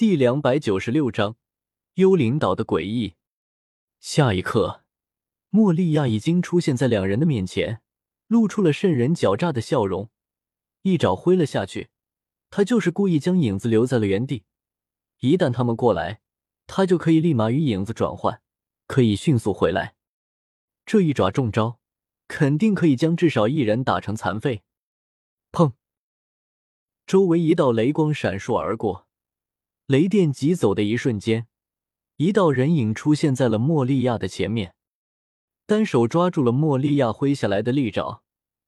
第两百九十六章幽灵岛的诡异。下一刻，莫利亚已经出现在两人的面前，露出了渗人狡诈的笑容，一爪挥了下去。他就是故意将影子留在了原地，一旦他们过来，他就可以立马与影子转换，可以迅速回来。这一爪中招，肯定可以将至少一人打成残废。砰！周围一道雷光闪烁而过。雷电疾走的一瞬间，一道人影出现在了莫利亚的前面，单手抓住了莫利亚挥下来的利爪，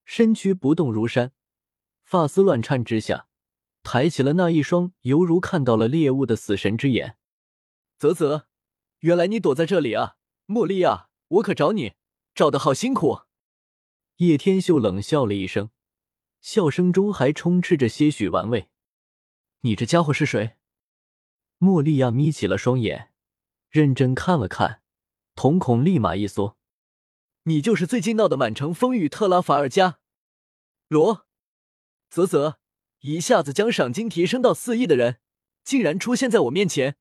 身躯不动如山，发丝乱颤之下，抬起了那一双犹如看到了猎物的死神之眼。啧啧，原来你躲在这里啊，莫利亚，我可找你找的好辛苦。叶天秀冷笑了一声，笑声中还充斥着些许玩味。你这家伙是谁？莫利亚眯起了双眼，认真看了看，瞳孔立马一缩。你就是最近闹得满城风雨特拉法尔加罗？啧啧，一下子将赏金提升到四亿的人，竟然出现在我面前，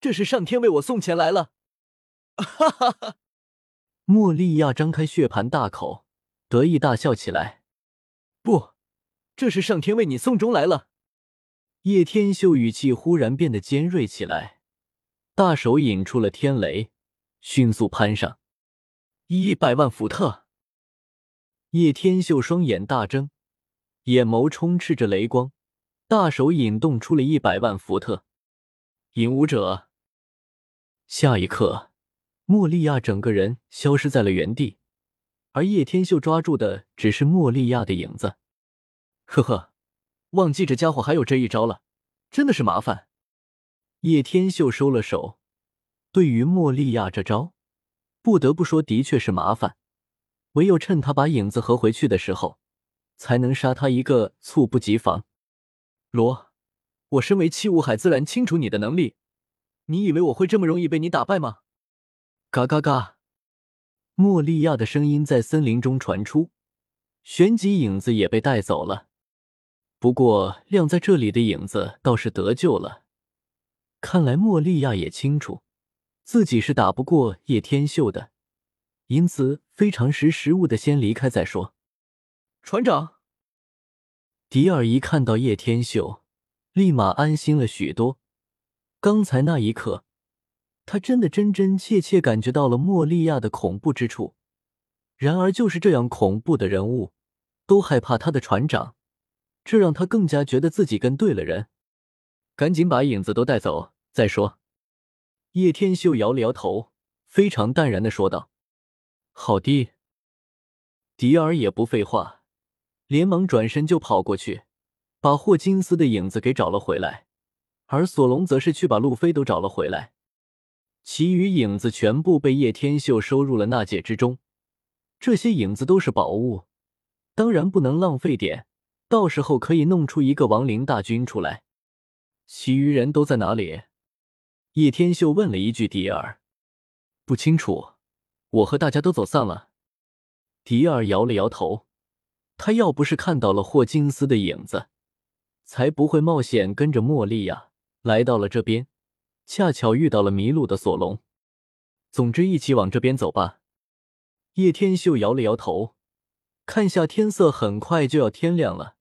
这是上天为我送钱来了！哈哈哈！莫利亚张开血盘大口，得意大笑起来。不，这是上天为你送终来了。叶天秀语气忽然变得尖锐起来，大手引出了天雷，迅速攀上一百万伏特。叶天秀双眼大睁，眼眸充斥着雷光，大手引动出了一百万伏特。引武者。下一刻，莫利亚整个人消失在了原地，而叶天秀抓住的只是莫利亚的影子。呵呵。忘记这家伙还有这一招了，真的是麻烦。叶天秀收了手，对于莫利亚这招，不得不说的确是麻烦。唯有趁他把影子合回去的时候，才能杀他一个猝不及防。罗，我身为七武海，自然清楚你的能力。你以为我会这么容易被你打败吗？嘎嘎嘎！莫利亚的声音在森林中传出，旋即影子也被带走了。不过，晾在这里的影子倒是得救了。看来莫利亚也清楚自己是打不过叶天秀的，因此非常识时务的先离开再说。船长，迪尔一看到叶天秀，立马安心了许多。刚才那一刻，他真的真真切切感觉到了莫利亚的恐怖之处。然而，就是这样恐怖的人物，都害怕他的船长。这让他更加觉得自己跟对了人，赶紧把影子都带走再说。叶天秀摇了摇头，非常淡然的说道：“好的。”迪尔也不废话，连忙转身就跑过去，把霍金斯的影子给找了回来，而索隆则是去把路飞都找了回来。其余影子全部被叶天秀收入了纳戒之中，这些影子都是宝物，当然不能浪费点。到时候可以弄出一个亡灵大军出来。其余人都在哪里？叶天秀问了一句。迪尔不清楚，我和大家都走散了。迪尔摇了摇头，他要不是看到了霍金斯的影子，才不会冒险跟着莫莉亚来到了这边。恰巧遇到了迷路的索隆。总之，一起往这边走吧。叶天秀摇了摇头，看下天色，很快就要天亮了。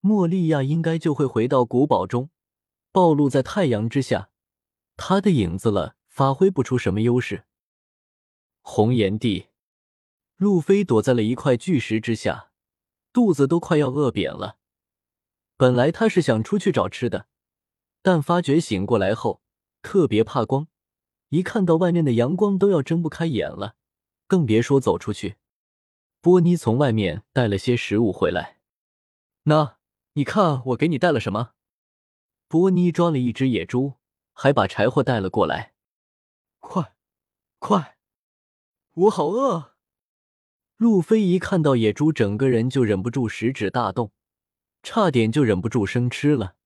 莫利亚应该就会回到古堡中，暴露在太阳之下，他的影子了，发挥不出什么优势。红岩地，路飞躲在了一块巨石之下，肚子都快要饿扁了。本来他是想出去找吃的，但发觉醒过来后特别怕光，一看到外面的阳光都要睁不开眼了，更别说走出去。波尼从外面带了些食物回来，那。你看，我给你带了什么？波尼抓了一只野猪，还把柴火带了过来。快，快，我好饿！路飞一看到野猪，整个人就忍不住食指大动，差点就忍不住生吃了。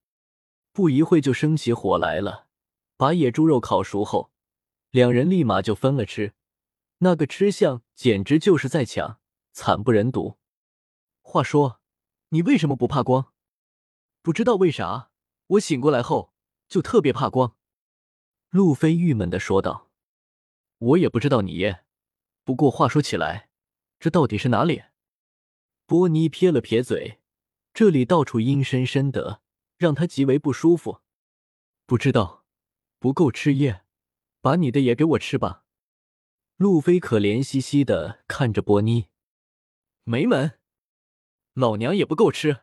不一会就生起火来了。把野猪肉烤熟后，两人立马就分了吃。那个吃相简直就是在抢，惨不忍睹。话说，你为什么不怕光？不知道为啥，我醒过来后就特别怕光。路飞郁闷的说道：“我也不知道你耶，不过话说起来，这到底是哪里？”波尼撇了撇嘴，这里到处阴森森的，让他极为不舒服。不知道，不够吃耶，把你的也给我吃吧。路飞可怜兮兮的看着波尼，没门，老娘也不够吃。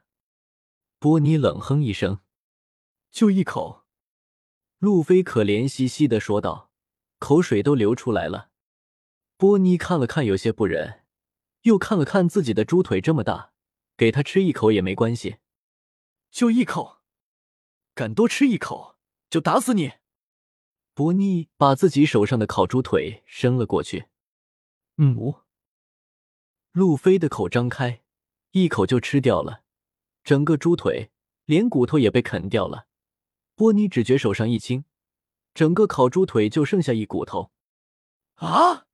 波尼冷哼一声，就一口。路飞可怜兮兮的说道，口水都流出来了。波尼看了看，有些不忍。又看了看自己的猪腿这么大，给他吃一口也没关系，就一口，敢多吃一口就打死你！伯尼把自己手上的烤猪腿伸了过去。嗯，路飞的口张开，一口就吃掉了整个猪腿，连骨头也被啃掉了。波尼只觉手上一轻，整个烤猪腿就剩下一骨头。啊！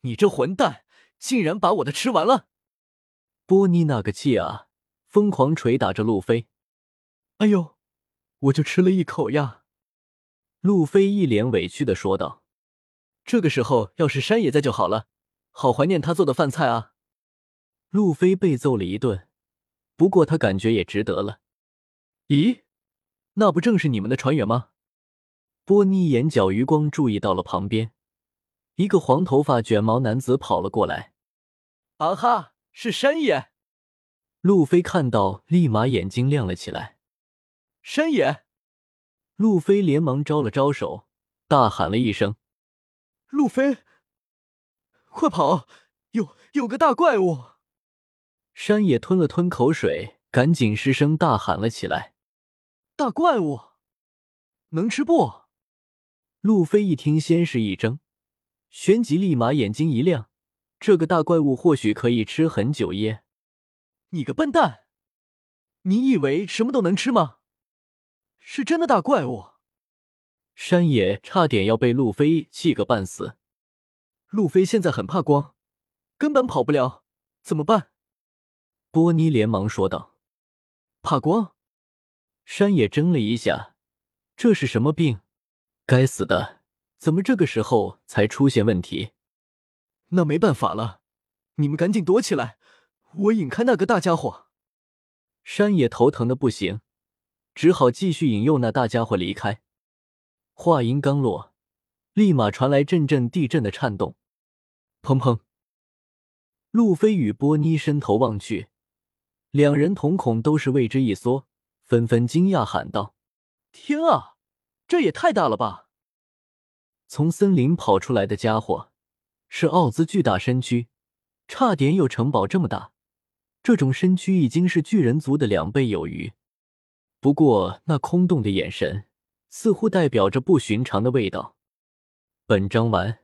你这混蛋！竟然把我的吃完了！波尼那个气啊，疯狂捶打着路飞。哎呦，我就吃了一口呀！路飞一脸委屈的说道。这个时候要是山野在就好了，好怀念他做的饭菜啊！路飞被揍了一顿，不过他感觉也值得了。咦，那不正是你们的船员吗？波尼眼角余光注意到了旁边。一个黄头发卷毛男子跑了过来。啊哈，是山野！路飞看到，立马眼睛亮了起来。山野！路飞连忙招了招手，大喊了一声：“路飞，快跑！有有个大怪物！”山野吞了吞口水，赶紧失声大喊了起来：“大怪物，能吃不？”路飞一听，先是一怔。旋即立马眼睛一亮，这个大怪物或许可以吃很久耶！你个笨蛋，你以为什么都能吃吗？是真的大怪物！山野差点要被路飞气个半死。路飞现在很怕光，根本跑不了，怎么办？波尼连忙说道：“怕光？”山野怔了一下，这是什么病？该死的！怎么这个时候才出现问题？那没办法了，你们赶紧躲起来，我引开那个大家伙。山野头疼的不行，只好继续引诱那大家伙离开。话音刚落，立马传来阵阵地震的颤动。砰砰！路飞与波妮伸头望去，两人瞳孔都是为之一缩，纷纷惊讶喊道：“天啊，这也太大了吧！”从森林跑出来的家伙是奥兹巨大身躯，差点有城堡这么大。这种身躯已经是巨人族的两倍有余。不过那空洞的眼神似乎代表着不寻常的味道。本章完。